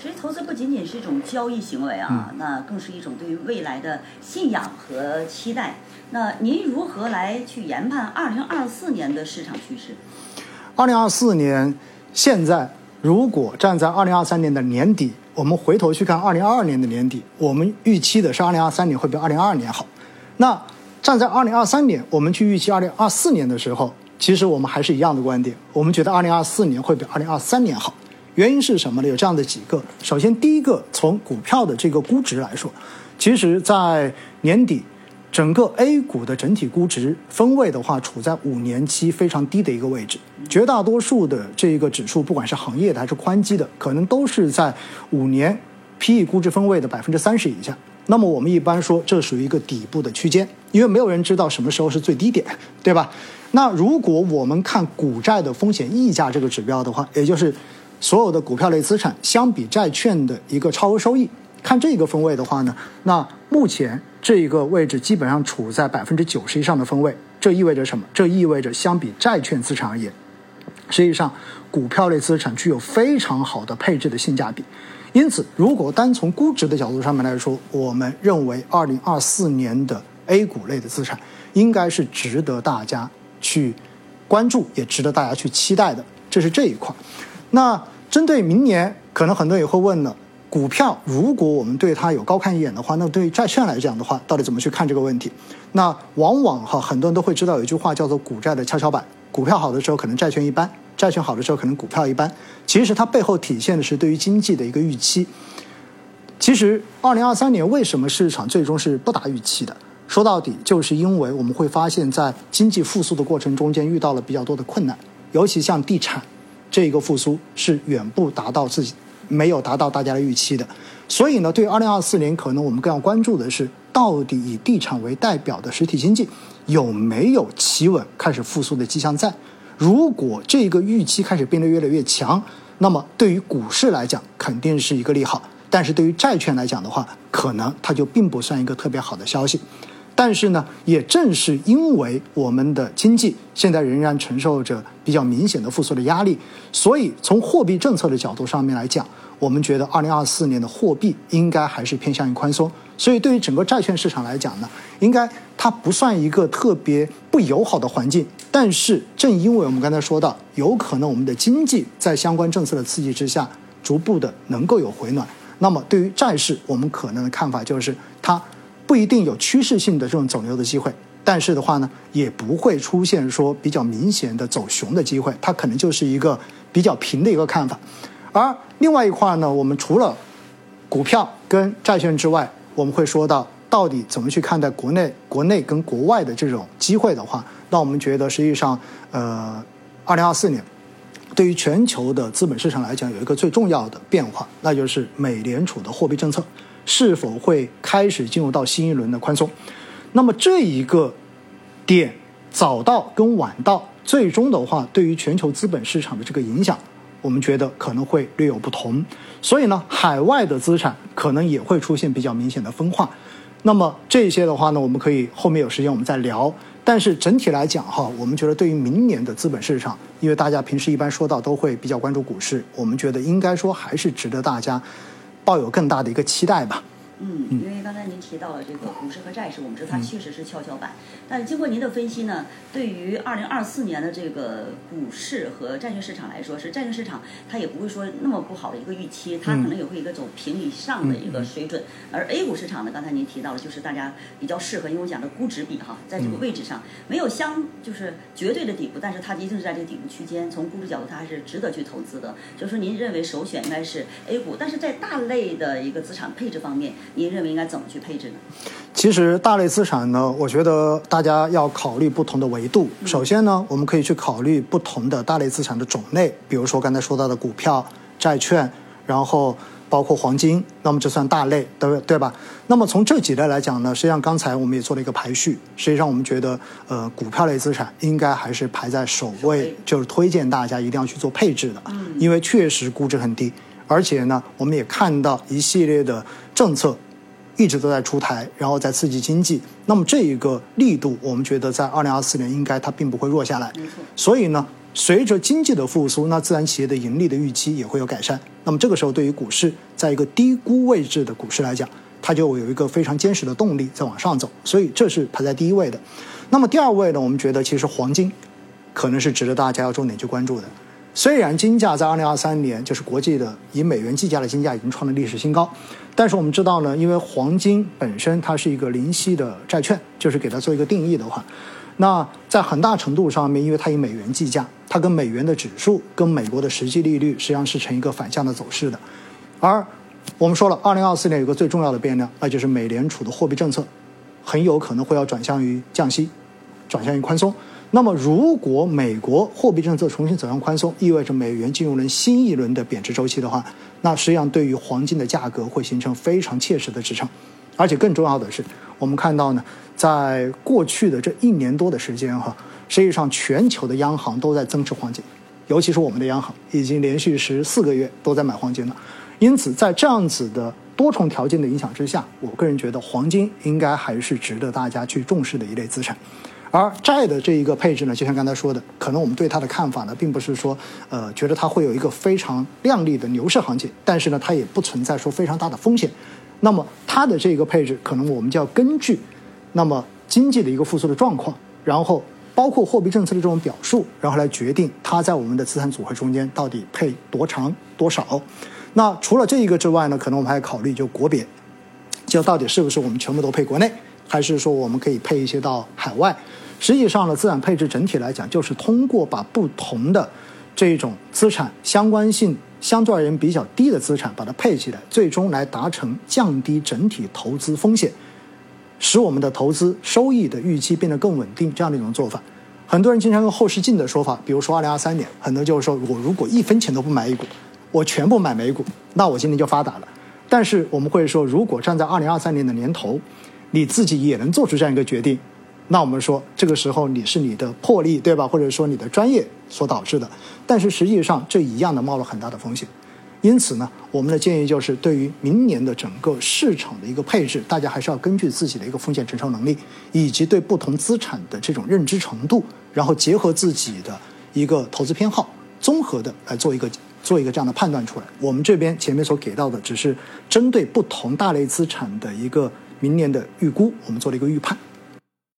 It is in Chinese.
其实投资不仅仅是一种交易行为啊，那更是一种对于未来的信仰和期待。那您如何来去研判二零二四年的市场趋势？二零二四年，现在如果站在二零二三年的年底，我们回头去看二零二二年的年底，我们预期的是二零二三年会比二零二二年好。那站在二零二三年，我们去预期二零二四年的时候，其实我们还是一样的观点，我们觉得二零二四年会比二零二三年好。原因是什么呢？有这样的几个。首先，第一个，从股票的这个估值来说，其实，在年底。整个 A 股的整体估值分位的话，处在五年期非常低的一个位置。绝大多数的这一个指数，不管是行业的还是宽基的，可能都是在五年 PE 估值分位的百分之三十以下。那么我们一般说，这属于一个底部的区间，因为没有人知道什么时候是最低点，对吧？那如果我们看股债的风险溢价这个指标的话，也就是所有的股票类资产相比债券的一个超额收益，看这个分位的话呢，那目前。这一个位置基本上处在百分之九十以上的分位，这意味着什么？这意味着相比债券资产而言，实际上股票类资产具有非常好的配置的性价比。因此，如果单从估值的角度上面来说，我们认为二零二四年的 A 股类的资产应该是值得大家去关注，也值得大家去期待的。这是这一块。那针对明年，可能很多人也会问了。股票，如果我们对它有高看一眼的话，那对于债券来讲的话，到底怎么去看这个问题？那往往哈，很多人都会知道有一句话叫做“股债的跷跷板”。股票好的时候，可能债券一般；债券好的时候，可能股票一般。其实它背后体现的是对于经济的一个预期。其实，二零二三年为什么市场最终是不达预期的？说到底，就是因为我们会发现，在经济复苏的过程中间遇到了比较多的困难，尤其像地产这一个复苏是远不达到自己。没有达到大家的预期的，所以呢，对于二零二四年，可能我们更要关注的是，到底以地产为代表的实体经济有没有企稳开始复苏的迹象在？如果这个预期开始变得越来越强，那么对于股市来讲肯定是一个利好，但是对于债券来讲的话，可能它就并不算一个特别好的消息。但是呢，也正是因为我们的经济现在仍然承受着比较明显的复苏的压力，所以从货币政策的角度上面来讲，我们觉得二零二四年的货币应该还是偏向于宽松。所以对于整个债券市场来讲呢，应该它不算一个特别不友好的环境。但是正因为我们刚才说到，有可能我们的经济在相关政策的刺激之下，逐步的能够有回暖，那么对于债市，我们可能的看法就是它。不一定有趋势性的这种走牛的机会，但是的话呢，也不会出现说比较明显的走熊的机会，它可能就是一个比较平的一个看法。而另外一块呢，我们除了股票跟债券之外，我们会说到到底怎么去看待国内、国内跟国外的这种机会的话，那我们觉得实际上，呃，二零二四年对于全球的资本市场来讲，有一个最重要的变化，那就是美联储的货币政策。是否会开始进入到新一轮的宽松？那么这一个点早到跟晚到，最终的话对于全球资本市场的这个影响，我们觉得可能会略有不同。所以呢，海外的资产可能也会出现比较明显的分化。那么这些的话呢，我们可以后面有时间我们再聊。但是整体来讲哈，我们觉得对于明年的资本市场，因为大家平时一般说到都会比较关注股市，我们觉得应该说还是值得大家。抱有更大的一个期待吧。嗯，因为刚才您提到了这个股市和债市，我们知道它确实是跷跷板。但是经过您的分析呢，对于二零二四年的这个股市和债券市场来说，是债券市场它也不会说那么不好的一个预期，它可能也会一个走平以上的一个水准。而 A 股市场呢，刚才您提到了，就是大家比较适合，因为我讲的估值比哈，在这个位置上没有相就是绝对的底部，但是它一定是在这个底部区间。从估值角度，它还是值得去投资的。就是说，您认为首选应该是 A 股，但是在大类的一个资产配置方面。您认为应该怎么去配置呢？其实大类资产呢，我觉得大家要考虑不同的维度。首先呢，我们可以去考虑不同的大类资产的种类，比如说刚才说到的股票、债券，然后包括黄金，那么这算大类，对对吧？那么从这几类来讲呢，实际上刚才我们也做了一个排序。实际上我们觉得，呃，股票类资产应该还是排在首位，就是推荐大家一定要去做配置的，因为确实估值很低，而且呢，我们也看到一系列的政策。一直都在出台，然后在刺激经济。那么这一个力度，我们觉得在二零二四年应该它并不会弱下来。所以呢，随着经济的复苏，那自然企业的盈利的预期也会有改善。那么这个时候，对于股市在一个低估位置的股市来讲，它就有一个非常坚实的动力在往上走，所以这是排在第一位的。那么第二位呢，我们觉得其实黄金可能是值得大家要重点去关注的。虽然金价在二零二三年就是国际的以美元计价的金价已经创了历史新高，但是我们知道呢，因为黄金本身它是一个零息的债券，就是给它做一个定义的话，那在很大程度上面，因为它以美元计价，它跟美元的指数跟美国的实际利率实际上是呈一个反向的走势的。而我们说了，二零二四年有个最重要的变量，那就是美联储的货币政策很有可能会要转向于降息，转向于宽松。那么，如果美国货币政策重新走向宽松，意味着美元进入了新一轮的贬值周期的话，那实际上对于黄金的价格会形成非常切实的支撑。而且更重要的是，我们看到呢，在过去的这一年多的时间哈，实际上全球的央行都在增持黄金，尤其是我们的央行已经连续十四个月都在买黄金了。因此，在这样子的多重条件的影响之下，我个人觉得黄金应该还是值得大家去重视的一类资产。而债的这一个配置呢，就像刚才说的，可能我们对它的看法呢，并不是说，呃，觉得它会有一个非常亮丽的牛市行情，但是呢，它也不存在说非常大的风险。那么它的这个配置，可能我们就要根据，那么经济的一个复苏的状况，然后包括货币政策的这种表述，然后来决定它在我们的资产组合中间到底配多长多少。那除了这一个之外呢，可能我们还考虑就国别，就到底是不是我们全部都配国内。还是说我们可以配一些到海外？实际上呢，资产配置整体来讲，就是通过把不同的这种资产相关性相对而言比较低的资产，把它配起来，最终来达成降低整体投资风险，使我们的投资收益的预期变得更稳定这样的一种做法。很多人经常用后视镜的说法，比如说二零二三年，很多就是说我如果一分钱都不买一股，我全部买美股，那我今年就发达了。但是我们会说，如果站在二零二三年的年头，你自己也能做出这样一个决定，那我们说这个时候你是你的魄力，对吧？或者说你的专业所导致的。但是实际上这一样的冒了很大的风险。因此呢，我们的建议就是对于明年的整个市场的一个配置，大家还是要根据自己的一个风险承受能力，以及对不同资产的这种认知程度，然后结合自己的一个投资偏好，综合的来做一个做一个这样的判断出来。我们这边前面所给到的只是针对不同大类资产的一个。明年的预估，我们做了一个预判。